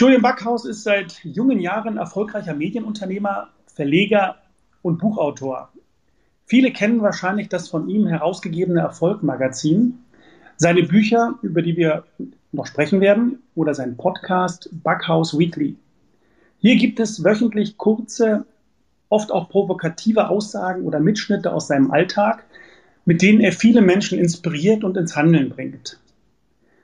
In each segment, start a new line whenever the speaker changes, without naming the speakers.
Julian Backhaus ist seit jungen Jahren erfolgreicher Medienunternehmer, Verleger und Buchautor. Viele kennen wahrscheinlich das von ihm herausgegebene Erfolg-Magazin, seine Bücher, über die wir noch sprechen werden, oder sein Podcast Backhaus Weekly. Hier gibt es wöchentlich kurze, oft auch provokative Aussagen oder Mitschnitte aus seinem Alltag, mit denen er viele Menschen inspiriert und ins Handeln bringt.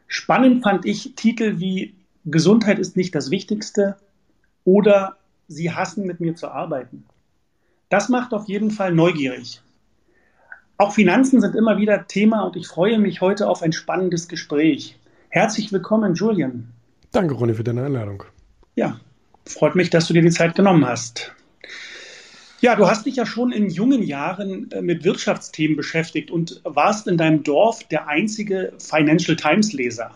Spannend fand ich Titel wie Gesundheit ist nicht das Wichtigste oder Sie hassen mit mir zu arbeiten. Das macht auf jeden Fall neugierig. Auch Finanzen sind immer wieder Thema und ich freue mich heute auf ein spannendes Gespräch. Herzlich willkommen, Julian.
Danke, Ronny, für deine Einladung.
Ja, freut mich, dass du dir die Zeit genommen hast. Ja, du hast dich ja schon in jungen Jahren äh, mit Wirtschaftsthemen beschäftigt und warst in deinem Dorf der einzige Financial Times Leser.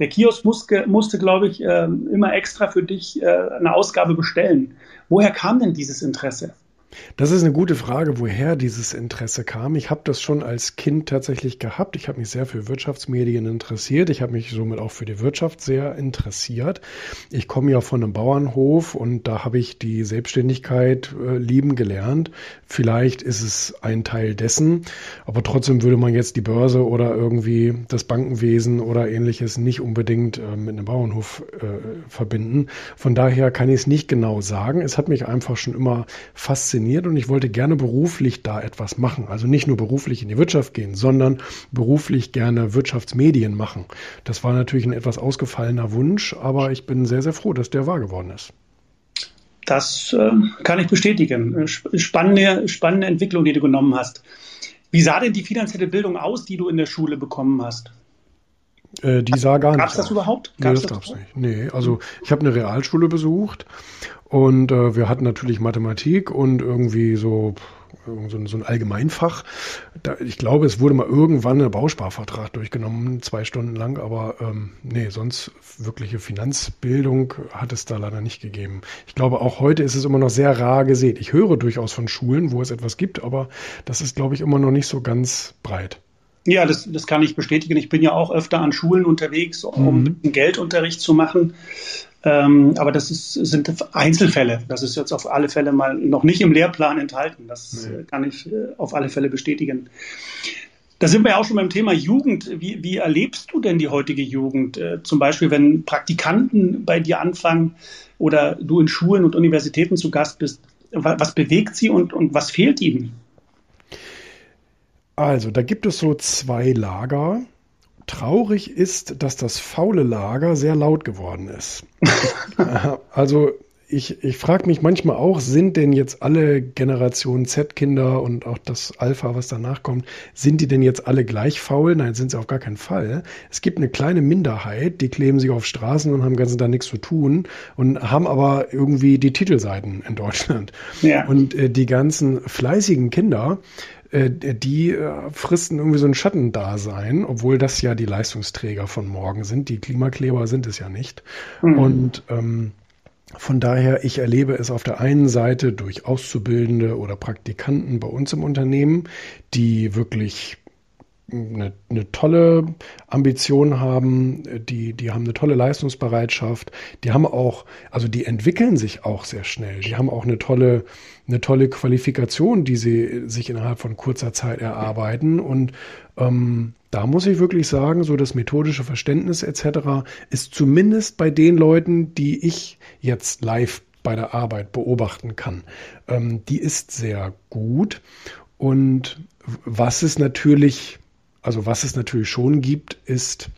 Der Kiosk musste, musste glaube ich, ähm, immer extra für dich äh, eine Ausgabe bestellen. Woher kam denn dieses Interesse?
Das ist eine gute Frage, woher dieses Interesse kam. Ich habe das schon als Kind tatsächlich gehabt. Ich habe mich sehr für Wirtschaftsmedien interessiert. Ich habe mich somit auch für die Wirtschaft sehr interessiert. Ich komme ja von einem Bauernhof und da habe ich die Selbstständigkeit äh, lieben gelernt. Vielleicht ist es ein Teil dessen, aber trotzdem würde man jetzt die Börse oder irgendwie das Bankenwesen oder ähnliches nicht unbedingt äh, mit einem Bauernhof äh, verbinden. Von daher kann ich es nicht genau sagen. Es hat mich einfach schon immer fasziniert fasziniert und ich wollte gerne beruflich da etwas machen. Also nicht nur beruflich in die Wirtschaft gehen, sondern beruflich gerne Wirtschaftsmedien machen. Das war natürlich ein etwas ausgefallener Wunsch, aber ich bin sehr, sehr froh, dass der wahr geworden ist.
Das äh, kann ich bestätigen. Spannende, spannende Entwicklung, die du genommen hast. Wie sah denn die finanzielle Bildung aus, die du in der Schule bekommen hast?
Äh, die sah gar
gab's
nicht.
Gab es das überhaupt?
Gab's nee, das, das gab's nicht. Nee, also ich habe eine Realschule besucht und äh, wir hatten natürlich Mathematik und irgendwie so, so, so ein Allgemeinfach. Da, ich glaube, es wurde mal irgendwann ein Bausparvertrag durchgenommen, zwei Stunden lang, aber ähm, nee, sonst wirkliche Finanzbildung hat es da leider nicht gegeben. Ich glaube, auch heute ist es immer noch sehr rar gesät. Ich höre durchaus von Schulen, wo es etwas gibt, aber das ist, glaube ich, immer noch nicht so ganz breit.
Ja, das, das kann ich bestätigen. Ich bin ja auch öfter an Schulen unterwegs, um mhm. Geldunterricht zu machen. Ähm, aber das ist, sind Einzelfälle. Das ist jetzt auf alle Fälle mal noch nicht im Lehrplan enthalten. Das nee. kann ich äh, auf alle Fälle bestätigen. Da sind wir ja auch schon beim Thema Jugend. Wie, wie erlebst du denn die heutige Jugend? Äh, zum Beispiel, wenn Praktikanten bei dir anfangen oder du in Schulen und Universitäten zu Gast bist. Was bewegt sie und, und was fehlt ihnen?
Also, da gibt es so zwei Lager. Traurig ist, dass das faule Lager sehr laut geworden ist. also ich, ich frage mich manchmal auch, sind denn jetzt alle Generation Z-Kinder und auch das Alpha, was danach kommt, sind die denn jetzt alle gleich faul? Nein, sind sie auf gar keinen Fall. Es gibt eine kleine Minderheit, die kleben sich auf Straßen und haben ganz da nichts zu tun und haben aber irgendwie die Titelseiten in Deutschland. Ja. Und äh, die ganzen fleißigen Kinder, äh, die äh, fristen irgendwie so ein Schattendasein, obwohl das ja die Leistungsträger von morgen sind. Die Klimakleber sind es ja nicht. Mhm. Und ähm, von daher, ich erlebe es auf der einen Seite durch Auszubildende oder Praktikanten bei uns im Unternehmen, die wirklich eine, eine tolle Ambition haben, die, die haben eine tolle Leistungsbereitschaft, die haben auch, also die entwickeln sich auch sehr schnell, die haben auch eine tolle, eine tolle Qualifikation, die sie sich innerhalb von kurzer Zeit erarbeiten. Und ähm, da muss ich wirklich sagen, so das methodische Verständnis etc. ist zumindest bei den Leuten, die ich jetzt live bei der Arbeit beobachten kann, ähm, die ist sehr gut. Und was es natürlich also was es natürlich schon gibt, ist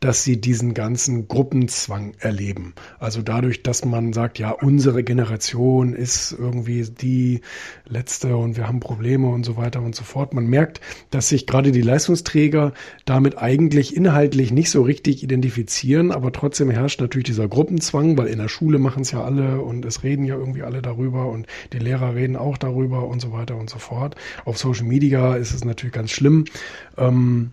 dass sie diesen ganzen Gruppenzwang erleben. Also dadurch, dass man sagt, ja, unsere Generation ist irgendwie die letzte und wir haben Probleme und so weiter und so fort. Man merkt, dass sich gerade die Leistungsträger damit eigentlich inhaltlich nicht so richtig identifizieren, aber trotzdem herrscht natürlich dieser Gruppenzwang, weil in der Schule machen es ja alle und es reden ja irgendwie alle darüber und die Lehrer reden auch darüber und so weiter und so fort. Auf Social Media ist es natürlich ganz schlimm. Ähm,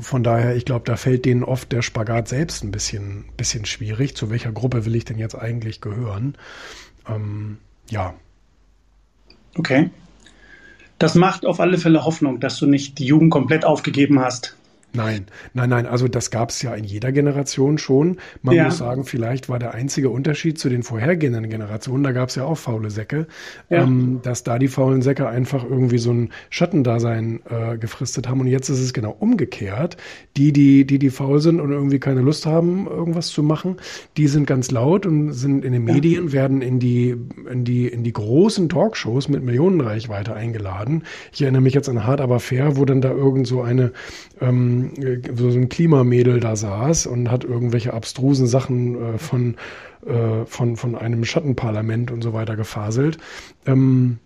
von daher, ich glaube, da fällt denen oft der Spagat selbst ein bisschen, bisschen schwierig. Zu welcher Gruppe will ich denn jetzt eigentlich gehören? Ähm, ja.
Okay. Das macht auf alle Fälle Hoffnung, dass du nicht die Jugend komplett aufgegeben hast.
Nein, nein, nein. Also das gab es ja in jeder Generation schon. Man ja. muss sagen, vielleicht war der einzige Unterschied zu den vorhergehenden Generationen, da gab es ja auch faule Säcke, ja. ähm, dass da die faulen Säcke einfach irgendwie so ein Schattendasein äh, gefristet haben. Und jetzt ist es genau umgekehrt. Die, die, die, die faul sind und irgendwie keine Lust haben, irgendwas zu machen, die sind ganz laut und sind in den Medien, ja. werden in die, in die, in die großen Talkshows mit Millionenreichweite eingeladen. Ich erinnere mich jetzt an Hard aber fair, wo dann da irgend so eine ähm, so ein Klimamädel da saß und hat irgendwelche abstrusen Sachen äh, von, äh, von, von einem Schattenparlament und so weiter gefaselt. Ähm,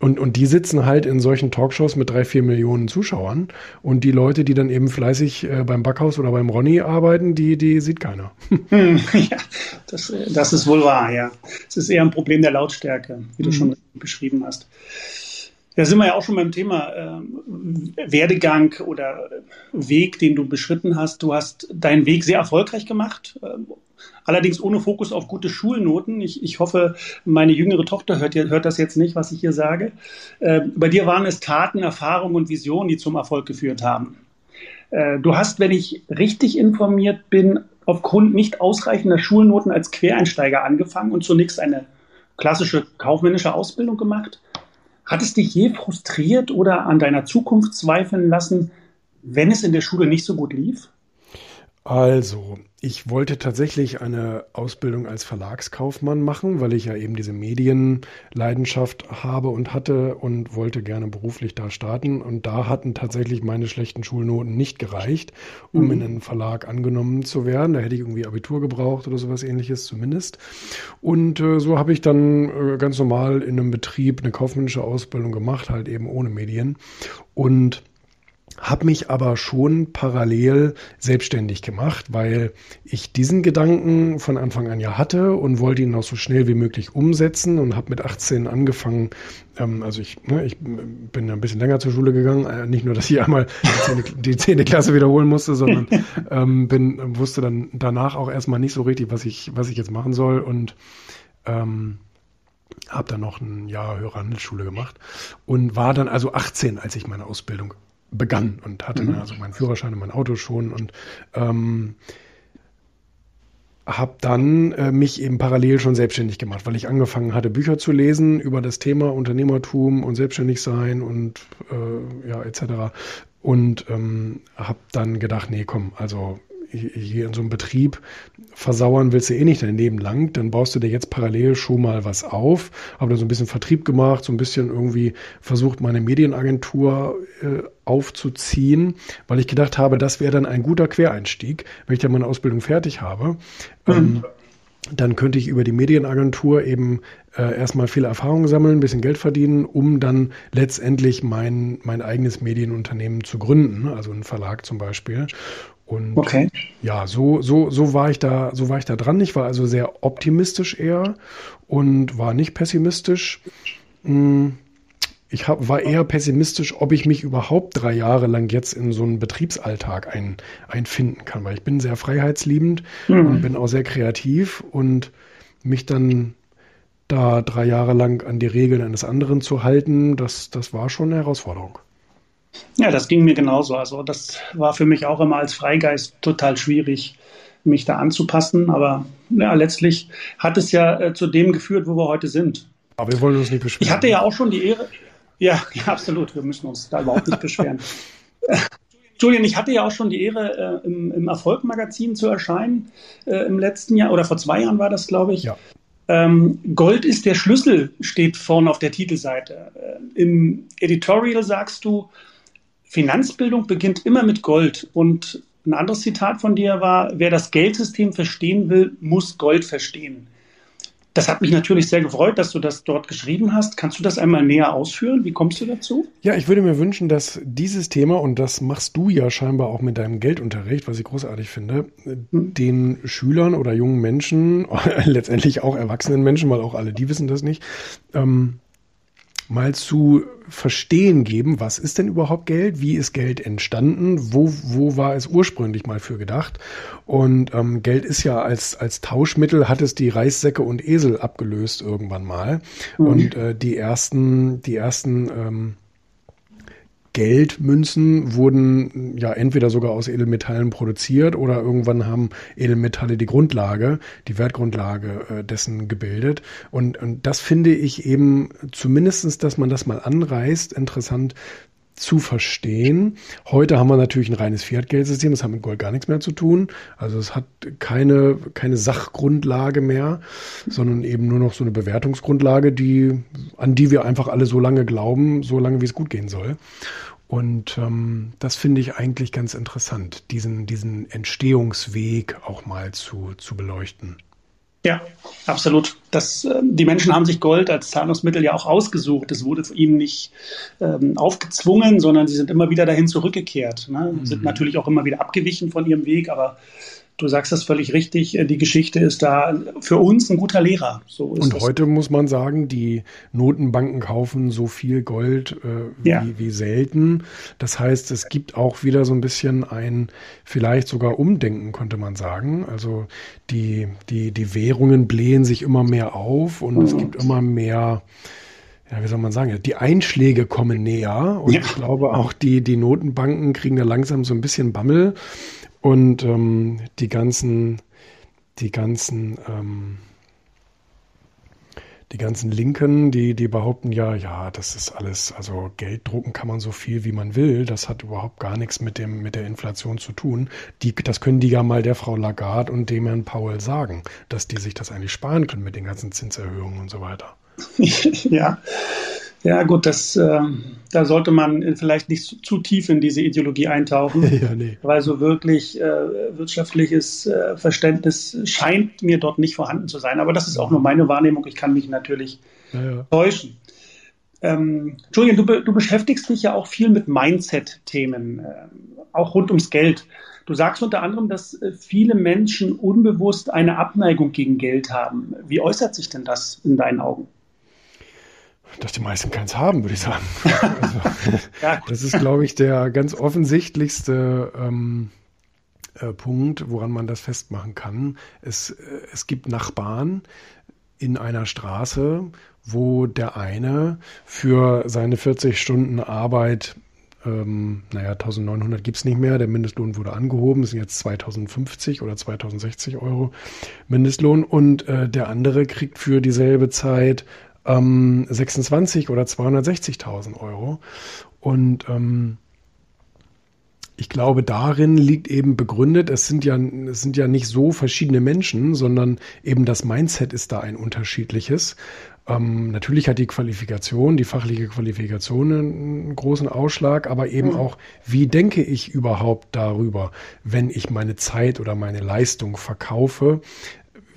und, und die sitzen halt in solchen Talkshows mit drei, vier Millionen Zuschauern. Und die Leute, die dann eben fleißig äh, beim Backhaus oder beim Ronny arbeiten, die, die sieht keiner.
Hm, ja, das, das ist wohl wahr, ja. Es ist eher ein Problem der Lautstärke, wie du mhm. schon beschrieben hast. Da sind wir ja auch schon beim Thema äh, Werdegang oder Weg, den du beschritten hast. Du hast deinen Weg sehr erfolgreich gemacht, äh, allerdings ohne Fokus auf gute Schulnoten. Ich, ich hoffe, meine jüngere Tochter hört, hört das jetzt nicht, was ich hier sage. Äh, bei dir waren es Taten, Erfahrungen und Visionen, die zum Erfolg geführt haben. Äh, du hast, wenn ich richtig informiert bin, aufgrund nicht ausreichender Schulnoten als Quereinsteiger angefangen und zunächst eine klassische kaufmännische Ausbildung gemacht. Hat es dich je frustriert oder an deiner Zukunft zweifeln lassen, wenn es in der Schule nicht so gut lief?
Also, ich wollte tatsächlich eine Ausbildung als Verlagskaufmann machen, weil ich ja eben diese Medienleidenschaft habe und hatte und wollte gerne beruflich da starten. Und da hatten tatsächlich meine schlechten Schulnoten nicht gereicht, um mhm. in einen Verlag angenommen zu werden. Da hätte ich irgendwie Abitur gebraucht oder sowas ähnliches zumindest. Und äh, so habe ich dann äh, ganz normal in einem Betrieb eine kaufmännische Ausbildung gemacht, halt eben ohne Medien. Und habe mich aber schon parallel selbstständig gemacht, weil ich diesen Gedanken von Anfang an ja hatte und wollte ihn auch so schnell wie möglich umsetzen und habe mit 18 angefangen. Ähm, also ich, ne, ich bin ein bisschen länger zur Schule gegangen, äh, nicht nur, dass ich einmal die zehnte Klasse wiederholen musste, sondern ähm, bin wusste dann danach auch erstmal nicht so richtig, was ich was ich jetzt machen soll und ähm, habe dann noch ein Jahr höhere Handelsschule gemacht und war dann also 18, als ich meine Ausbildung begann und hatte mhm. also meinen Führerschein und mein Auto schon und ähm, habe dann äh, mich eben parallel schon selbstständig gemacht, weil ich angefangen hatte, Bücher zu lesen über das Thema Unternehmertum und selbstständig sein und äh, ja etc. Und ähm, habe dann gedacht, nee, komm, also hier in so einem Betrieb versauern willst du eh nicht dein Leben lang, dann baust du dir jetzt parallel schon mal was auf. Habe da so ein bisschen Vertrieb gemacht, so ein bisschen irgendwie versucht, meine Medienagentur äh, aufzuziehen, weil ich gedacht habe, das wäre dann ein guter Quereinstieg, wenn ich dann meine Ausbildung fertig habe. Mhm. Ähm, dann könnte ich über die Medienagentur eben äh, erstmal viel Erfahrung sammeln, ein bisschen Geld verdienen, um dann letztendlich mein, mein eigenes Medienunternehmen zu gründen, also einen Verlag zum Beispiel. Und okay. ja, so, so, so war ich da, so war ich da dran. Ich war also sehr optimistisch eher und war nicht pessimistisch. Hm, ich hab, war eher pessimistisch, ob ich mich überhaupt drei Jahre lang jetzt in so einen Betriebsalltag ein, einfinden kann, weil ich bin sehr freiheitsliebend mhm. und bin auch sehr kreativ und mich dann da drei Jahre lang an die Regeln eines anderen zu halten, das, das war schon eine Herausforderung.
Ja, das ging mir genauso. Also das war für mich auch immer als Freigeist total schwierig, mich da anzupassen. Aber ja, letztlich hat es ja äh, zu dem geführt, wo wir heute sind.
Aber wir wollen uns nicht beschweren.
Ich hatte ja auch schon die Ehre. Ja, ja absolut. Wir müssen uns da überhaupt nicht beschweren. Julian, ich hatte ja auch schon die Ehre, äh, im, im Erfolg-Magazin zu erscheinen äh, im letzten Jahr oder vor zwei Jahren war das, glaube ich. Ja. Ähm, Gold ist der Schlüssel, steht vorne auf der Titelseite. Äh, Im Editorial sagst du, Finanzbildung beginnt immer mit Gold. Und ein anderes Zitat von dir war, wer das Geldsystem verstehen will, muss Gold verstehen. Das hat mich natürlich sehr gefreut, dass du das dort geschrieben hast. Kannst du das einmal näher ausführen? Wie kommst du dazu?
Ja, ich würde mir wünschen, dass dieses Thema, und das machst du ja scheinbar auch mit deinem Geldunterricht, was ich großartig finde, hm. den Schülern oder jungen Menschen, letztendlich auch erwachsenen Menschen, weil auch alle die wissen das nicht, ähm, mal zu verstehen geben, was ist denn überhaupt Geld, wie ist Geld entstanden, wo, wo war es ursprünglich mal für gedacht. Und ähm, Geld ist ja als, als Tauschmittel, hat es die Reissäcke und Esel abgelöst irgendwann mal. Mhm. Und äh, die ersten, die ersten ähm, Geldmünzen wurden ja entweder sogar aus Edelmetallen produziert oder irgendwann haben Edelmetalle die Grundlage, die Wertgrundlage äh, dessen gebildet. Und, und das finde ich eben zumindestens, dass man das mal anreißt, interessant zu verstehen. Heute haben wir natürlich ein reines Fiat-Geldsystem, das hat mit Gold gar nichts mehr zu tun. Also es hat keine, keine Sachgrundlage mehr, sondern eben nur noch so eine Bewertungsgrundlage, die, an die wir einfach alle so lange glauben, so lange wie es gut gehen soll. Und ähm, das finde ich eigentlich ganz interessant, diesen, diesen Entstehungsweg auch mal zu, zu beleuchten.
Ja, absolut. Das, äh, die Menschen haben sich Gold als Zahlungsmittel ja auch ausgesucht. Es wurde ihnen nicht ähm, aufgezwungen, sondern sie sind immer wieder dahin zurückgekehrt. Ne? Mhm. Sind natürlich auch immer wieder abgewichen von ihrem Weg, aber du sagst das völlig richtig. Äh, die Geschichte ist da für uns ein guter Lehrer.
So Und das. heute muss man sagen, die Notenbanken kaufen so viel Gold äh, wie, ja. wie selten. Das heißt, es gibt auch wieder so ein bisschen ein vielleicht sogar Umdenken, könnte man sagen. Also die, die, die Währungen blähen sich immer mehr auf und mhm. es gibt immer mehr ja, wie soll man sagen, die Einschläge kommen näher und ja. ich glaube auch die, die Notenbanken kriegen da langsam so ein bisschen Bammel und ähm, die ganzen, die ganzen, ähm, die ganzen Linken, die, die behaupten ja, ja, das ist alles, also Geld drucken kann man so viel wie man will. Das hat überhaupt gar nichts mit dem, mit der Inflation zu tun. Die, das können die ja mal der Frau Lagarde und dem Herrn Powell sagen, dass die sich das eigentlich sparen können mit den ganzen Zinserhöhungen und so weiter.
ja. Ja, gut, das, äh, da sollte man vielleicht nicht zu, zu, tief in diese Ideologie eintauchen, ja, nee. weil so wirklich äh, wirtschaftliches äh, Verständnis scheint mir dort nicht vorhanden zu sein. Aber das ist auch nur meine Wahrnehmung. Ich kann mich natürlich ja, ja. täuschen. Ähm, Julian, du, du, beschäftigst dich ja auch viel mit Mindset-Themen, äh, auch rund ums Geld. Du sagst unter anderem, dass äh, viele Menschen unbewusst eine Abneigung gegen Geld haben. Wie äußert sich denn das in deinen Augen?
Dass die meisten keins haben, würde ich sagen. Also, ja. Das ist, glaube ich, der ganz offensichtlichste ähm, äh, Punkt, woran man das festmachen kann. Es, äh, es gibt Nachbarn in einer Straße, wo der eine für seine 40 Stunden Arbeit ähm, naja, 1900 gibt's nicht mehr. Der Mindestlohn wurde angehoben. Es sind jetzt 2050 oder 2060 Euro Mindestlohn. Und äh, der andere kriegt für dieselbe Zeit ähm, 26 oder 260.000 Euro. Und ähm, ich glaube, darin liegt eben begründet, es sind ja, es sind ja nicht so verschiedene Menschen, sondern eben das Mindset ist da ein unterschiedliches. Ähm, natürlich hat die Qualifikation, die fachliche Qualifikation einen großen Ausschlag, aber eben mhm. auch, wie denke ich überhaupt darüber, wenn ich meine Zeit oder meine Leistung verkaufe?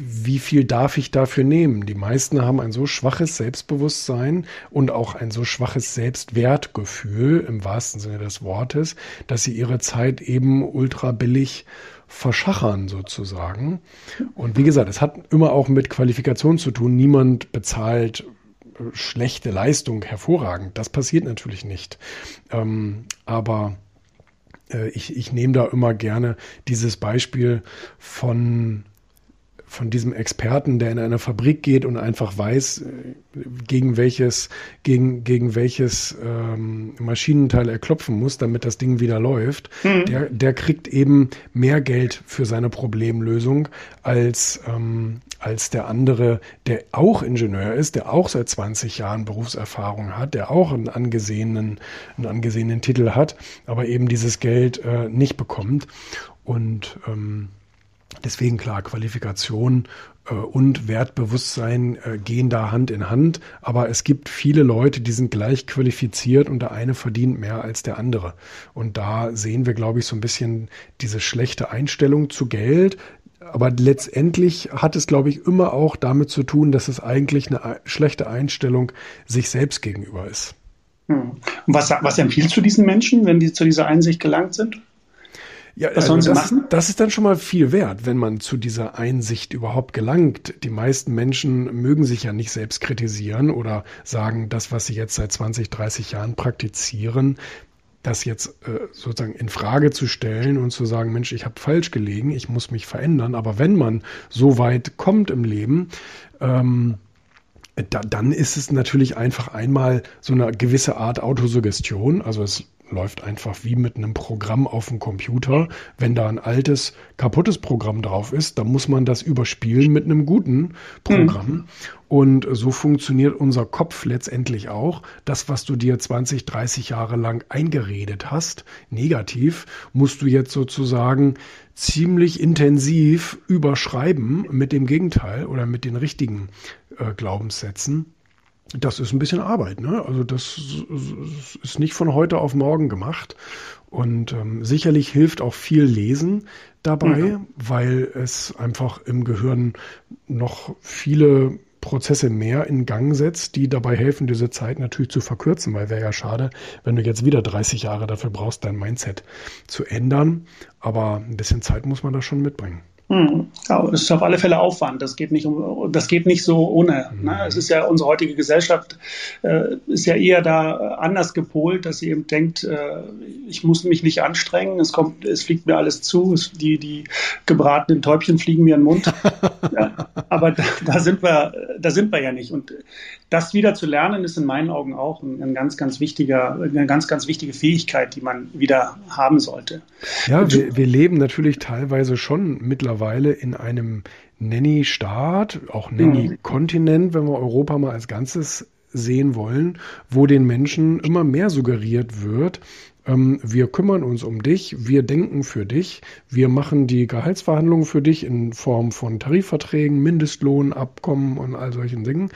Wie viel darf ich dafür nehmen? Die meisten haben ein so schwaches Selbstbewusstsein und auch ein so schwaches Selbstwertgefühl im wahrsten Sinne des Wortes, dass sie ihre Zeit eben ultra billig verschachern sozusagen. Und wie gesagt, es hat immer auch mit Qualifikation zu tun. Niemand bezahlt äh, schlechte Leistung hervorragend. Das passiert natürlich nicht. Ähm, aber äh, ich, ich nehme da immer gerne dieses Beispiel von von diesem Experten, der in eine Fabrik geht und einfach weiß, äh, gegen welches, gegen, gegen welches ähm, Maschinenteil er klopfen muss, damit das Ding wieder läuft, mhm. der, der kriegt eben mehr Geld für seine Problemlösung als, ähm, als der andere, der auch Ingenieur ist, der auch seit 20 Jahren Berufserfahrung hat, der auch einen angesehenen, einen angesehenen Titel hat, aber eben dieses Geld äh, nicht bekommt. Und ähm, Deswegen klar, Qualifikation äh, und Wertbewusstsein äh, gehen da Hand in Hand. Aber es gibt viele Leute, die sind gleich qualifiziert und der eine verdient mehr als der andere. Und da sehen wir, glaube ich, so ein bisschen diese schlechte Einstellung zu Geld. Aber letztendlich hat es, glaube ich, immer auch damit zu tun, dass es eigentlich eine schlechte Einstellung sich selbst gegenüber ist.
Hm. Was, was empfiehlst du diesen Menschen, wenn die zu dieser Einsicht gelangt sind?
Ja, Was sollen also sie das, machen? Das ist dann schon mal viel wert, wenn man zu dieser Einsicht überhaupt gelangt. Die meisten Menschen mögen sich ja nicht selbst kritisieren oder sagen, das, was sie jetzt seit 20, 30 Jahren praktizieren, das jetzt äh, sozusagen in Frage zu stellen und zu sagen, Mensch, ich habe falsch gelegen, ich muss mich verändern. Aber wenn man so weit kommt im Leben, ähm, da, dann ist es natürlich einfach einmal so eine gewisse Art Autosuggestion. Also es läuft einfach wie mit einem Programm auf dem Computer. Wenn da ein altes, kaputtes Programm drauf ist, dann muss man das überspielen mit einem guten Programm. Mhm. Und so funktioniert unser Kopf letztendlich auch. Das, was du dir 20, 30 Jahre lang eingeredet hast, negativ, musst du jetzt sozusagen ziemlich intensiv überschreiben mit dem Gegenteil oder mit den richtigen äh, Glaubenssätzen. Das ist ein bisschen Arbeit, ne? Also das ist nicht von heute auf morgen gemacht. Und ähm, sicherlich hilft auch viel Lesen dabei, mhm. weil es einfach im Gehirn noch viele Prozesse mehr in Gang setzt, die dabei helfen, diese Zeit natürlich zu verkürzen, weil wäre ja schade, wenn du jetzt wieder 30 Jahre dafür brauchst, dein Mindset zu ändern. Aber ein bisschen Zeit muss man da schon mitbringen.
Hm. Das ist auf alle Fälle Aufwand. Das geht nicht um, das geht nicht so ohne. Mhm. Ne? Es ist ja unsere heutige Gesellschaft äh, ist ja eher da anders gepolt, dass sie eben denkt, äh, ich muss mich nicht anstrengen. Es kommt, es fliegt mir alles zu. Es, die die gebratenen Täubchen fliegen mir in den Mund. ja, aber da, da, sind wir, da sind wir ja nicht. Und das wieder zu lernen ist in meinen Augen auch ein, ganz, ganz wichtiger, eine ganz, ganz wichtige Fähigkeit, die man wieder haben sollte.
Ja, wir, wir leben natürlich teilweise schon mittlerweile in einem Nanny-Staat, auch Nanny-Kontinent, wenn wir Europa mal als Ganzes sehen wollen, wo den Menschen immer mehr suggeriert wird, wir kümmern uns um dich, wir denken für dich, wir machen die Gehaltsverhandlungen für dich in Form von Tarifverträgen, Mindestlohnabkommen und all solchen Dingen.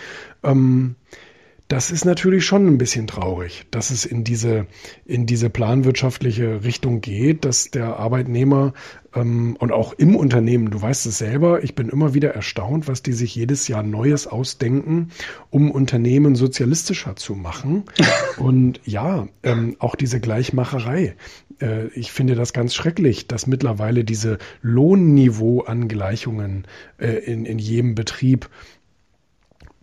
Das ist natürlich schon ein bisschen traurig, dass es in diese, in diese planwirtschaftliche Richtung geht, dass der Arbeitnehmer ähm, und auch im Unternehmen, du weißt es selber, ich bin immer wieder erstaunt, was die sich jedes Jahr Neues ausdenken, um Unternehmen sozialistischer zu machen. Und ja, ähm, auch diese Gleichmacherei. Äh, ich finde das ganz schrecklich, dass mittlerweile diese Lohnniveauangleichungen äh, in, in jedem Betrieb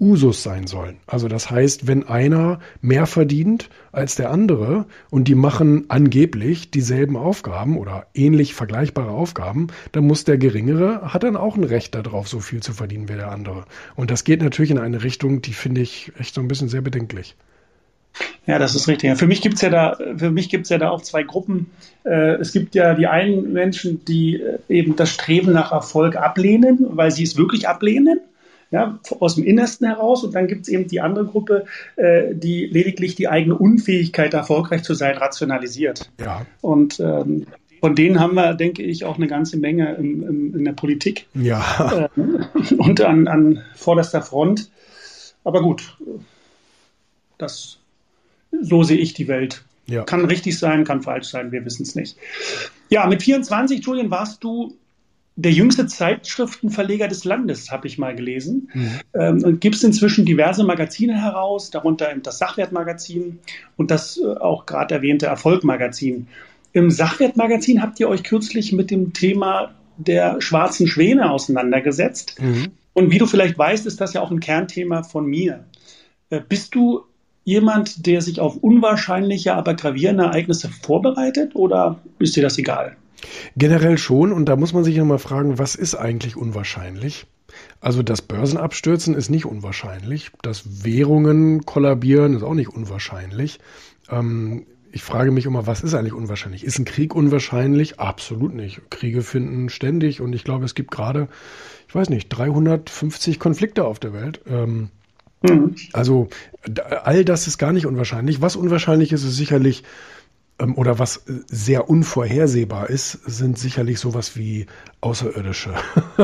Usus sein sollen. Also das heißt, wenn einer mehr verdient als der andere und die machen angeblich dieselben Aufgaben oder ähnlich vergleichbare Aufgaben, dann muss der geringere, hat dann auch ein Recht darauf, so viel zu verdienen wie der andere. Und das geht natürlich in eine Richtung, die finde ich echt so ein bisschen sehr bedenklich.
Ja, das ist richtig. Für mich gibt's ja da, für mich gibt's ja da auch zwei Gruppen. Äh, es gibt ja die einen Menschen, die äh, eben das Streben nach Erfolg ablehnen, weil sie es wirklich ablehnen ja, aus dem Innersten heraus. Und dann gibt es eben die andere Gruppe, äh, die lediglich die eigene Unfähigkeit, erfolgreich zu sein, rationalisiert. Ja. Und ähm, von denen haben wir, denke ich, auch eine ganze Menge im, im, in der Politik.
Ja.
Äh, und an, an vorderster Front. Aber gut, das, so sehe ich die Welt. Ja. Kann richtig sein, kann falsch sein, wir wissen es nicht. Ja, mit 24, Julian, warst du der jüngste Zeitschriftenverleger des Landes, habe ich mal gelesen. Mhm. Ähm, und gibt es inzwischen diverse Magazine heraus, darunter das Sachwertmagazin und das äh, auch gerade erwähnte Erfolgmagazin. Im Sachwertmagazin habt ihr euch kürzlich mit dem Thema der schwarzen Schwäne auseinandergesetzt. Mhm. Und wie du vielleicht weißt, ist das ja auch ein Kernthema von mir. Äh, bist du jemand, der sich auf unwahrscheinliche, aber gravierende Ereignisse vorbereitet oder ist dir das egal?
Generell schon, und da muss man sich ja mal fragen, was ist eigentlich unwahrscheinlich? Also das Börsenabstürzen ist nicht unwahrscheinlich, das Währungen kollabieren ist auch nicht unwahrscheinlich. Ähm, ich frage mich immer, was ist eigentlich unwahrscheinlich? Ist ein Krieg unwahrscheinlich? Absolut nicht. Kriege finden ständig und ich glaube, es gibt gerade, ich weiß nicht, 350 Konflikte auf der Welt. Ähm, mhm. Also all das ist gar nicht unwahrscheinlich. Was unwahrscheinlich ist, ist sicherlich oder was äh, sehr unvorhersehbar ist, sind sicherlich sowas wie Außerirdische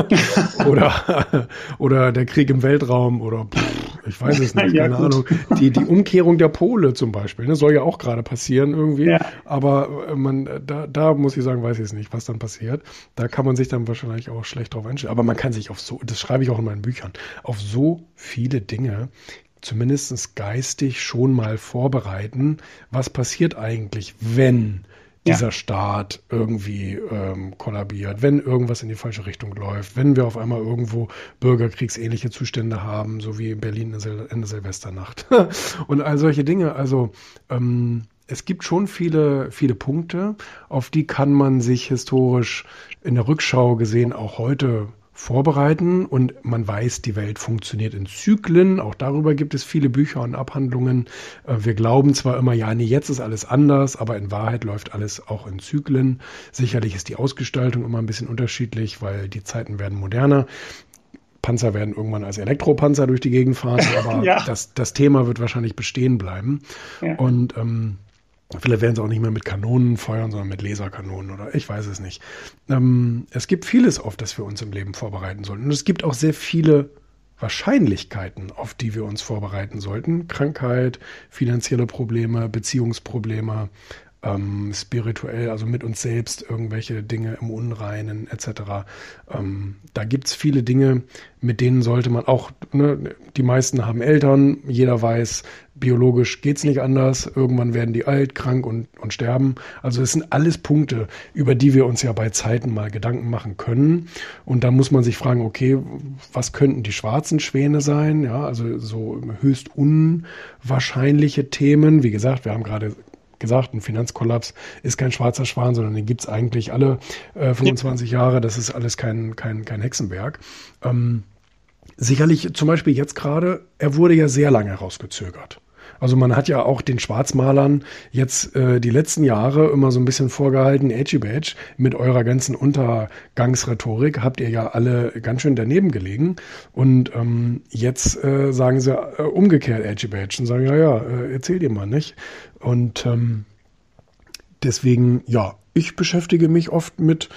oder, oder der Krieg im Weltraum oder pff, ich weiß es nicht, ja, keine gut. Ahnung. Die, die Umkehrung der Pole zum Beispiel, ne, soll ja auch gerade passieren irgendwie. Ja. Aber äh, man, da, da muss ich sagen, weiß ich es nicht, was dann passiert. Da kann man sich dann wahrscheinlich auch schlecht drauf einstellen. Aber man kann sich auf so, das schreibe ich auch in meinen Büchern, auf so viele Dinge zumindest geistig schon mal vorbereiten, was passiert eigentlich, wenn dieser ja. Staat irgendwie ähm, kollabiert, wenn irgendwas in die falsche Richtung läuft, wenn wir auf einmal irgendwo bürgerkriegsähnliche Zustände haben, so wie in Berlin in der Silvesternacht und all solche Dinge. Also ähm, es gibt schon viele, viele Punkte, auf die kann man sich historisch in der Rückschau gesehen auch heute vorbereiten und man weiß, die Welt funktioniert in Zyklen. Auch darüber gibt es viele Bücher und Abhandlungen. Äh, wir glauben zwar immer, ja, nee, jetzt ist alles anders, aber in Wahrheit läuft alles auch in Zyklen. Sicherlich ist die Ausgestaltung immer ein bisschen unterschiedlich, weil die Zeiten werden moderner. Panzer werden irgendwann als Elektropanzer durch die Gegend fahren, aber ja. das, das Thema wird wahrscheinlich bestehen bleiben. Ja. Und ähm, Vielleicht werden sie auch nicht mehr mit Kanonen feuern, sondern mit Laserkanonen oder ich weiß es nicht. Ähm, es gibt vieles, auf das wir uns im Leben vorbereiten sollten. Und es gibt auch sehr viele Wahrscheinlichkeiten, auf die wir uns vorbereiten sollten. Krankheit, finanzielle Probleme, Beziehungsprobleme, ähm, spirituell, also mit uns selbst irgendwelche Dinge im Unreinen etc. Ähm, da gibt's viele Dinge, mit denen sollte man auch, ne, die meisten haben Eltern, jeder weiß, biologisch geht's nicht anders, irgendwann werden die alt, krank und, und sterben. Also es sind alles Punkte, über die wir uns ja bei Zeiten mal Gedanken machen können. Und da muss man sich fragen, okay, was könnten die schwarzen Schwäne sein? Ja, also so höchst unwahrscheinliche Themen. Wie gesagt, wir haben gerade gesagt, ein Finanzkollaps ist kein schwarzer Schwan, sondern den gibt's eigentlich alle äh, 25 Jahre. Das ist alles kein, kein, kein Hexenwerk. Ähm, sicherlich zum Beispiel jetzt gerade, er wurde ja sehr lange herausgezögert. Also man hat ja auch den Schwarzmalern jetzt äh, die letzten Jahre immer so ein bisschen vorgehalten, Edgy Badge, mit eurer ganzen Untergangsrhetorik habt ihr ja alle ganz schön daneben gelegen. Und ähm, jetzt äh, sagen sie äh, umgekehrt Edgy Badge und sagen, ja, ja, äh, erzähl dir mal nicht. Und ähm, deswegen, ja, ich beschäftige mich oft mit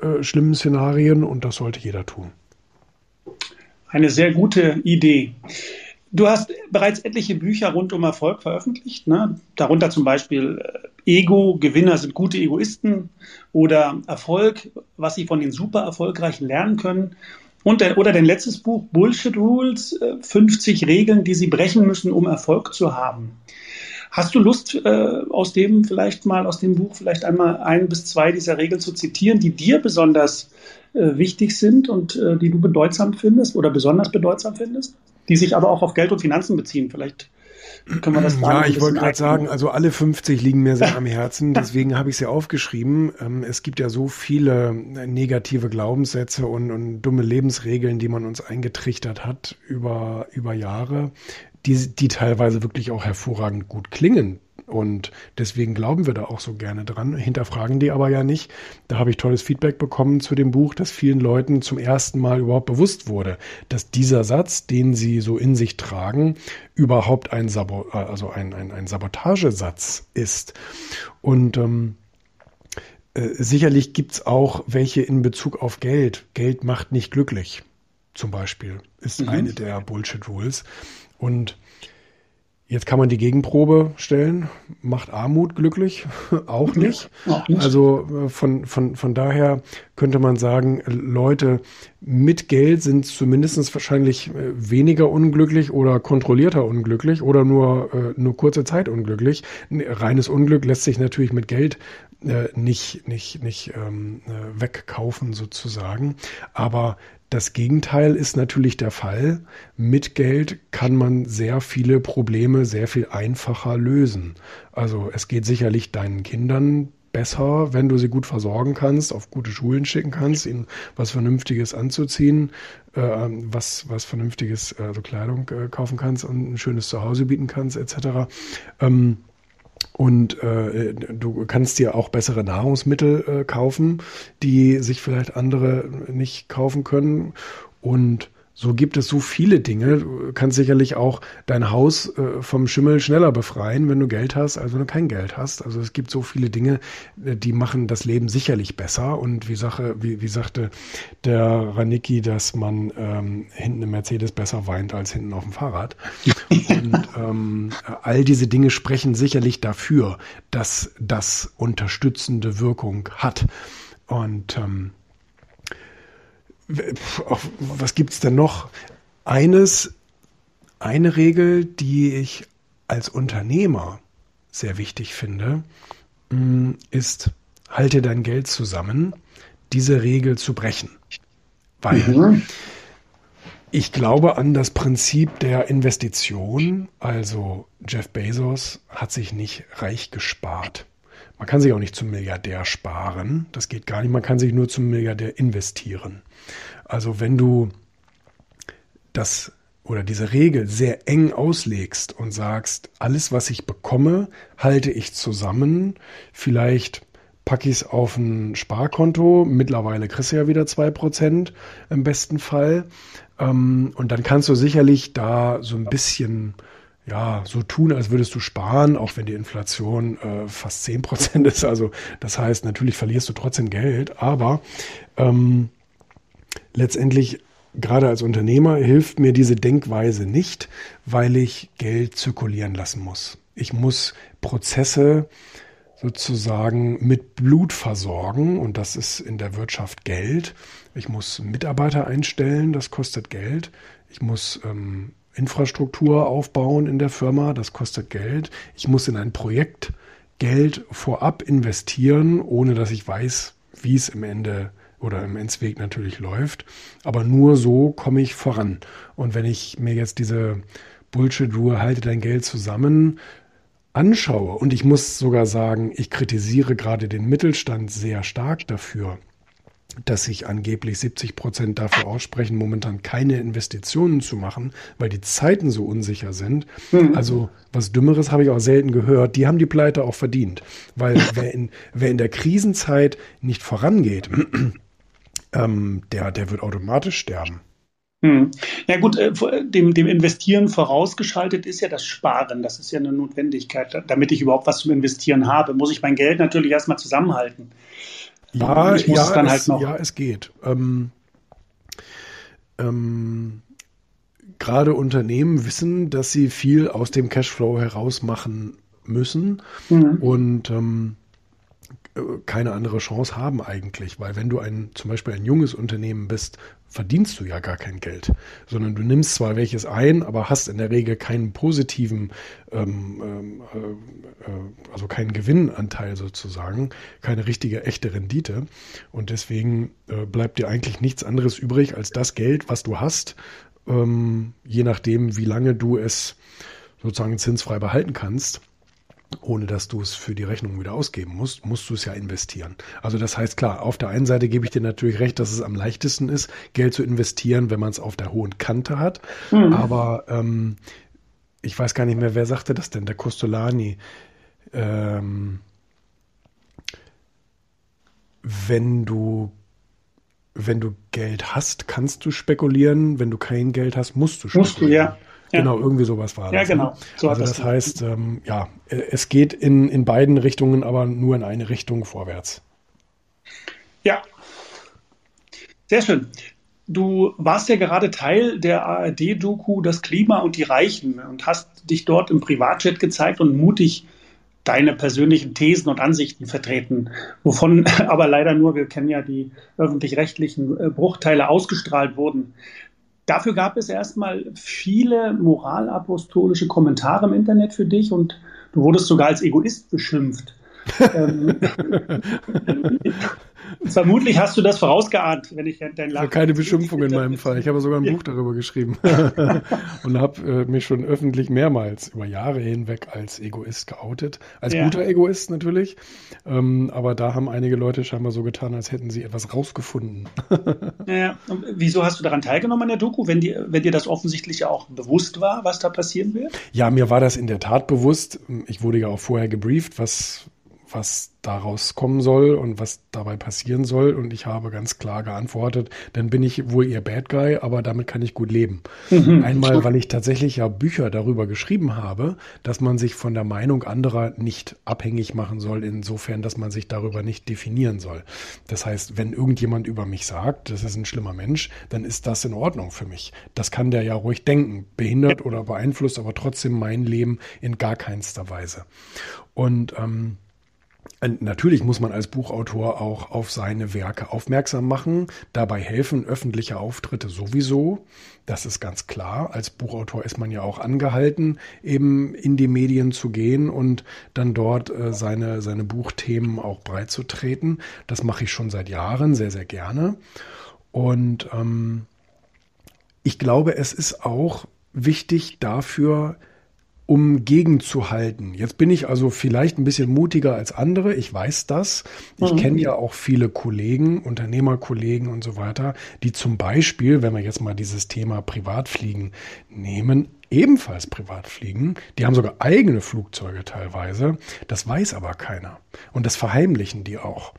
äh, schlimmen Szenarien und das sollte jeder tun.
Eine sehr gute Idee. Du hast bereits etliche Bücher rund um Erfolg veröffentlicht, ne? darunter zum Beispiel äh, Ego, Gewinner sind gute Egoisten oder Erfolg, was sie von den super erfolgreichen lernen können. Und der, oder dein letztes Buch, Bullshit Rules, 50 äh, Regeln, die sie brechen müssen, um Erfolg zu haben. Hast du Lust, äh, aus dem vielleicht mal, aus dem Buch vielleicht einmal ein bis zwei dieser Regeln zu zitieren, die dir besonders äh, wichtig sind und äh, die du bedeutsam findest oder besonders bedeutsam findest? Die sich aber auch auf Geld und Finanzen beziehen. Vielleicht können wir das
da Ja, ich wollte gerade sagen, also alle 50 liegen mir sehr am Herzen, deswegen habe ich sie aufgeschrieben. Ähm, es gibt ja so viele negative Glaubenssätze und, und dumme Lebensregeln, die man uns eingetrichtert hat über, über Jahre, die, die teilweise wirklich auch hervorragend gut klingen. Und deswegen glauben wir da auch so gerne dran, hinterfragen die aber ja nicht. Da habe ich tolles Feedback bekommen zu dem Buch, dass vielen Leuten zum ersten Mal überhaupt bewusst wurde, dass dieser Satz, den sie so in sich tragen, überhaupt ein, Sabo also ein, ein, ein Sabotagesatz ist. Und ähm, äh, sicherlich gibt's auch welche in Bezug auf Geld. Geld macht nicht glücklich, zum Beispiel, ist mhm. eine der Bullshit-Rules. Und Jetzt kann man die Gegenprobe stellen. Macht Armut glücklich? Auch nicht. Auch nicht. Also äh, von, von, von daher könnte man sagen, Leute mit Geld sind zumindest wahrscheinlich äh, weniger unglücklich oder kontrollierter unglücklich oder nur, äh, nur kurze Zeit unglücklich. Reines Unglück lässt sich natürlich mit Geld nicht, nicht, nicht ähm, wegkaufen sozusagen. Aber das Gegenteil ist natürlich der Fall. Mit Geld kann man sehr viele Probleme sehr viel einfacher lösen. Also es geht sicherlich deinen Kindern besser, wenn du sie gut versorgen kannst, auf gute Schulen schicken kannst, ihnen was Vernünftiges anzuziehen, äh, was, was Vernünftiges, also Kleidung äh, kaufen kannst und ein schönes Zuhause bieten kannst, etc. Ähm, und äh, du kannst dir auch bessere Nahrungsmittel äh, kaufen, die sich vielleicht andere nicht kaufen können. Und so gibt es so viele Dinge. Du kannst sicherlich auch dein Haus äh, vom Schimmel schneller befreien, wenn du Geld hast, als wenn du kein Geld hast. Also es gibt so viele Dinge, äh, die machen das Leben sicherlich besser. Und wie, Sache, wie, wie sagte der Ranicki, dass man ähm, hinten im Mercedes besser weint als hinten auf dem Fahrrad. Und ähm, all diese Dinge sprechen sicherlich dafür, dass das unterstützende Wirkung hat. Und ähm, was gibt's denn noch? Eines, eine Regel, die ich als Unternehmer sehr wichtig finde, mm, ist, halte dein Geld zusammen, diese Regel zu brechen. Weil mhm. ich glaube an das Prinzip der Investition. Also Jeff Bezos hat sich nicht reich gespart. Man kann sich auch nicht zum Milliardär sparen. Das geht gar nicht. Man kann sich nur zum Milliardär investieren. Also wenn du das oder diese Regel sehr eng auslegst und sagst, alles, was ich bekomme, halte ich zusammen, vielleicht packe ich es auf ein Sparkonto, mittlerweile kriegst du ja wieder zwei Prozent im besten Fall. Ähm, und dann kannst du sicherlich da so ein bisschen ja, so tun, als würdest du sparen, auch wenn die Inflation äh, fast zehn Prozent ist. Also das heißt, natürlich verlierst du trotzdem Geld, aber ähm, letztendlich gerade als Unternehmer hilft mir diese Denkweise nicht, weil ich Geld zirkulieren lassen muss. Ich muss Prozesse sozusagen mit Blut versorgen und das ist in der Wirtschaft Geld. Ich muss Mitarbeiter einstellen, das kostet Geld. Ich muss ähm, Infrastruktur aufbauen in der Firma, das kostet Geld. Ich muss in ein Projekt Geld vorab investieren, ohne dass ich weiß, wie es im Ende oder im Endsweg natürlich läuft. Aber nur so komme ich voran. Und wenn ich mir jetzt diese Bullshit-Ruhe, halte dein Geld zusammen, anschaue, und ich muss sogar sagen, ich kritisiere gerade den Mittelstand sehr stark dafür, dass sich angeblich 70 Prozent dafür aussprechen, momentan keine Investitionen zu machen, weil die Zeiten so unsicher sind. Mhm. Also was Dümmeres habe ich auch selten gehört. Die haben die Pleite auch verdient, weil wer in, wer in der Krisenzeit nicht vorangeht, ähm, der, der wird automatisch sterben.
Hm. Ja gut, äh, dem, dem Investieren vorausgeschaltet ist ja das Sparen. Das ist ja eine Notwendigkeit. Damit ich überhaupt was zum Investieren habe, muss ich mein Geld natürlich erstmal zusammenhalten.
Ja, ich muss ja, es dann halt es, noch. Ja, es geht. Ähm, ähm, Gerade Unternehmen wissen, dass sie viel aus dem Cashflow heraus machen müssen. Mhm. Und ähm, keine andere Chance haben eigentlich, weil wenn du ein zum Beispiel ein junges Unternehmen bist, verdienst du ja gar kein Geld, sondern du nimmst zwar welches ein, aber hast in der Regel keinen positiven, ähm, ähm äh, äh, also keinen Gewinnanteil sozusagen, keine richtige echte Rendite. Und deswegen äh, bleibt dir eigentlich nichts anderes übrig als das Geld, was du hast, ähm, je nachdem, wie lange du es sozusagen zinsfrei behalten kannst ohne dass du es für die Rechnung wieder ausgeben musst, musst du es ja investieren. Also das heißt klar, auf der einen Seite gebe ich dir natürlich recht, dass es am leichtesten ist, Geld zu investieren, wenn man es auf der hohen Kante hat. Mhm. Aber ähm, ich weiß gar nicht mehr, wer sagte das denn, der Costolani. Ähm, wenn du wenn du Geld hast, kannst du spekulieren. Wenn du kein Geld hast, musst du spekulieren. Musst du, ja. Genau, irgendwie sowas war
das. Ja, ne? genau.
So also das, das heißt, ähm, ja, es geht in, in beiden Richtungen, aber nur in eine Richtung vorwärts.
Ja. Sehr schön. Du warst ja gerade Teil der ARD-Doku Das Klima und die Reichen und hast dich dort im Privatchat gezeigt und mutig deine persönlichen Thesen und Ansichten vertreten, wovon aber leider nur, wir kennen ja die öffentlich-rechtlichen äh, Bruchteile ausgestrahlt wurden. Dafür gab es erstmal viele moralapostolische Kommentare im Internet für dich und du wurdest sogar als Egoist beschimpft. Vermutlich hast du das vorausgeahnt, wenn ich dein
Lachen. Keine Beschimpfung in meinem Fall. Ich habe sogar ein Buch darüber geschrieben und habe äh, mich schon öffentlich mehrmals über Jahre hinweg als Egoist geoutet. Als ja. guter Egoist natürlich. Ähm, aber da haben einige Leute scheinbar so getan, als hätten sie etwas rausgefunden.
ja, und wieso hast du daran teilgenommen an der Doku, wenn dir, wenn dir das offensichtlich ja auch bewusst war, was da passieren wird?
Ja, mir war das in der Tat bewusst. Ich wurde ja auch vorher gebrieft, was was daraus kommen soll und was dabei passieren soll. Und ich habe ganz klar geantwortet, dann bin ich wohl ihr Bad Guy, aber damit kann ich gut leben. Mhm. Einmal, weil ich tatsächlich ja Bücher darüber geschrieben habe, dass man sich von der Meinung anderer nicht abhängig machen soll, insofern, dass man sich darüber nicht definieren soll. Das heißt, wenn irgendjemand über mich sagt, das ist ein schlimmer Mensch, dann ist das in Ordnung für mich. Das kann der ja ruhig denken, behindert oder beeinflusst, aber trotzdem mein Leben in gar keinster Weise. Und ähm, Natürlich muss man als Buchautor auch auf seine Werke aufmerksam machen. Dabei helfen öffentliche Auftritte sowieso. Das ist ganz klar. Als Buchautor ist man ja auch angehalten, eben in die Medien zu gehen und dann dort äh, seine, seine Buchthemen auch breit zu treten. Das mache ich schon seit Jahren sehr, sehr gerne. Und ähm, ich glaube, es ist auch wichtig dafür, um gegenzuhalten. Jetzt bin ich also vielleicht ein bisschen mutiger als andere, ich weiß das. Ich mhm. kenne ja auch viele Kollegen, Unternehmerkollegen und so weiter, die zum Beispiel, wenn wir jetzt mal dieses Thema Privatfliegen nehmen, ebenfalls privat fliegen. Die haben sogar eigene Flugzeuge teilweise. Das weiß aber keiner. Und das verheimlichen die auch.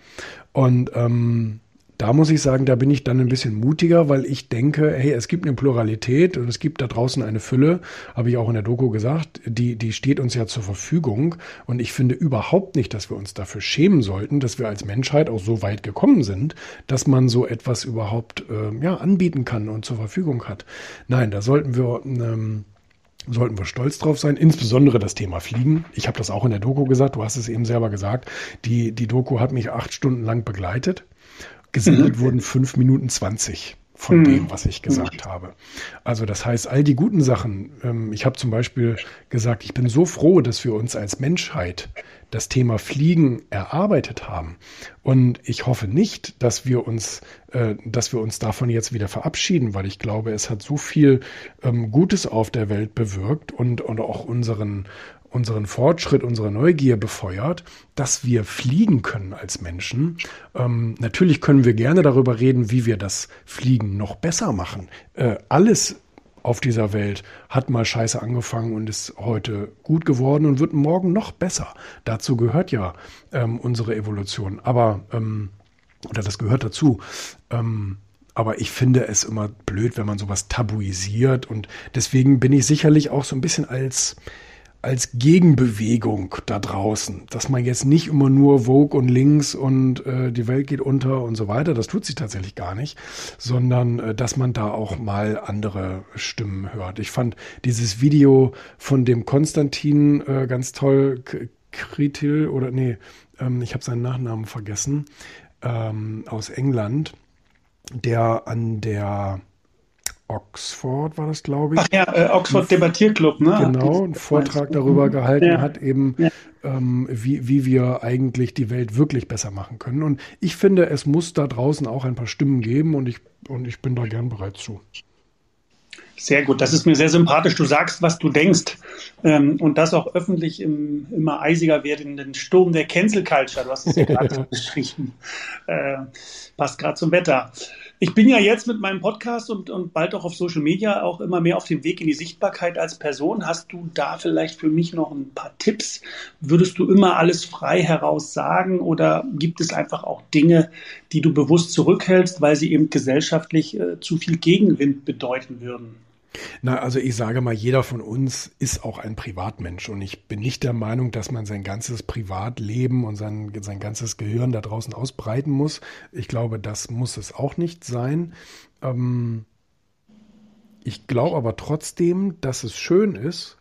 Und ähm, da muss ich sagen, da bin ich dann ein bisschen mutiger, weil ich denke, hey, es gibt eine Pluralität und es gibt da draußen eine Fülle, habe ich auch in der Doku gesagt, die, die steht uns ja zur Verfügung. Und ich finde überhaupt nicht, dass wir uns dafür schämen sollten, dass wir als Menschheit auch so weit gekommen sind, dass man so etwas überhaupt äh, ja, anbieten kann und zur Verfügung hat. Nein, da sollten wir ähm, sollten wir stolz drauf sein, insbesondere das Thema Fliegen. Ich habe das auch in der Doku gesagt, du hast es eben selber gesagt. Die, die Doku hat mich acht Stunden lang begleitet. Gesendet mhm. wurden fünf Minuten zwanzig von mhm. dem, was ich gesagt mhm. habe. Also das heißt, all die guten Sachen, ähm, ich habe zum Beispiel gesagt, ich bin so froh, dass wir uns als Menschheit das Thema Fliegen erarbeitet haben. Und ich hoffe nicht, dass wir uns, äh, dass wir uns davon jetzt wieder verabschieden, weil ich glaube, es hat so viel ähm, Gutes auf der Welt bewirkt und, und auch unseren, unseren Fortschritt, unsere Neugier befeuert, dass wir fliegen können als Menschen. Ähm, natürlich können wir gerne darüber reden, wie wir das Fliegen noch besser machen. Äh, alles auf dieser Welt hat mal scheiße angefangen und ist heute gut geworden und wird morgen noch besser. Dazu gehört ja ähm, unsere Evolution. Aber, ähm, oder das gehört dazu. Ähm, aber ich finde es immer blöd, wenn man sowas tabuisiert. Und deswegen bin ich sicherlich auch so ein bisschen als als Gegenbewegung da draußen, dass man jetzt nicht immer nur Vogue und links und äh, die Welt geht unter und so weiter, das tut sich tatsächlich gar nicht, sondern äh, dass man da auch mal andere Stimmen hört. Ich fand dieses Video von dem Konstantin äh, ganz toll, Kritil oder nee, ähm, ich habe seinen Nachnamen vergessen, ähm, aus England, der an der Oxford war das, glaube ich.
Ach ja, äh, Oxford Debattierclub, ne?
Genau, einen Vortrag darüber gehalten ja. hat, eben, ja. ähm, wie, wie wir eigentlich die Welt wirklich besser machen können. Und ich finde, es muss da draußen auch ein paar Stimmen geben und ich, und ich bin da gern bereit zu.
Sehr gut, das ist mir sehr sympathisch. Du sagst, was du denkst. Ähm, und das auch öffentlich im immer eisiger werdenden Sturm der Cancel Culture. Du hast es ja gerade beschrieben. Äh, passt gerade zum Wetter. Ich bin ja jetzt mit meinem Podcast und, und bald auch auf Social Media auch immer mehr auf dem Weg in die Sichtbarkeit als Person. Hast du da vielleicht für mich noch ein paar Tipps? Würdest du immer alles frei heraus sagen oder gibt es einfach auch Dinge, die du bewusst zurückhältst, weil sie eben gesellschaftlich äh, zu viel Gegenwind bedeuten würden?
Na, also ich sage mal, jeder von uns ist auch ein Privatmensch und ich bin nicht der Meinung, dass man sein ganzes Privatleben und sein, sein ganzes Gehirn da draußen ausbreiten muss. Ich glaube, das muss es auch nicht sein. Ähm, ich glaube aber trotzdem, dass es schön ist,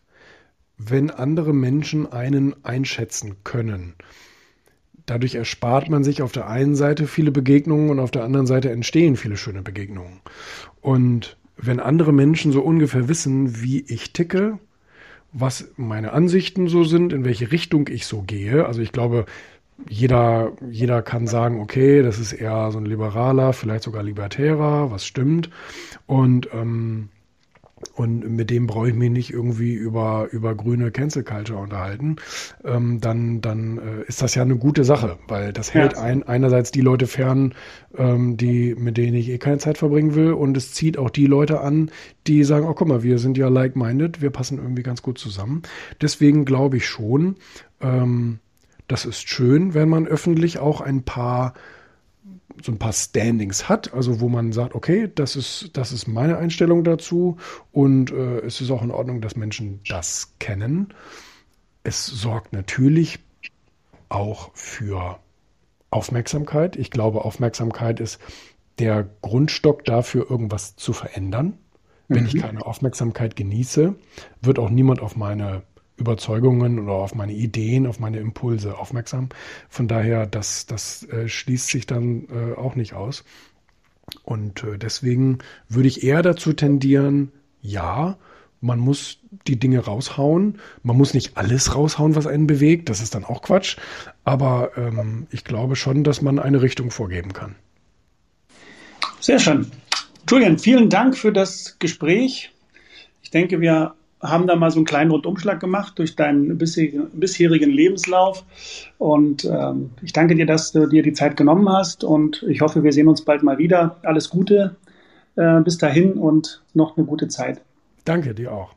wenn andere Menschen einen einschätzen können. Dadurch erspart man sich auf der einen Seite viele Begegnungen und auf der anderen Seite entstehen viele schöne Begegnungen. Und wenn andere Menschen so ungefähr wissen, wie ich ticke, was meine Ansichten so sind, in welche Richtung ich so gehe. Also ich glaube, jeder, jeder kann sagen, okay, das ist eher so ein liberaler, vielleicht sogar libertärer, was stimmt. Und ähm, und mit dem brauche ich mich nicht irgendwie über, über grüne Cancel Culture unterhalten, ähm, dann, dann äh, ist das ja eine gute Sache, weil das hält ja. ein, einerseits die Leute fern, ähm, die, mit denen ich eh keine Zeit verbringen will und es zieht auch die Leute an, die sagen, oh guck mal, wir sind ja like-minded, wir passen irgendwie ganz gut zusammen. Deswegen glaube ich schon, ähm, das ist schön, wenn man öffentlich auch ein paar so ein paar Standings hat, also wo man sagt, okay, das ist, das ist meine Einstellung dazu und äh, es ist auch in Ordnung, dass Menschen das kennen. Es sorgt natürlich auch für Aufmerksamkeit. Ich glaube, Aufmerksamkeit ist der Grundstock dafür, irgendwas zu verändern. Wenn mhm. ich keine Aufmerksamkeit genieße, wird auch niemand auf meine Überzeugungen oder auf meine Ideen, auf meine Impulse aufmerksam. Von daher, das, das äh, schließt sich dann äh, auch nicht aus. Und äh, deswegen würde ich eher dazu tendieren, ja, man muss die Dinge raushauen. Man muss nicht alles raushauen, was einen bewegt. Das ist dann auch Quatsch. Aber ähm, ich glaube schon, dass man eine Richtung vorgeben kann.
Sehr schön. Julian, vielen Dank für das Gespräch. Ich denke, wir haben da mal so einen kleinen Rundumschlag gemacht durch deinen bisherigen, Lebenslauf. Und ähm, ich danke dir, dass du dir die Zeit genommen hast. Und ich hoffe, wir sehen uns bald mal wieder. Alles Gute äh, bis dahin und noch eine gute Zeit.
Danke dir auch.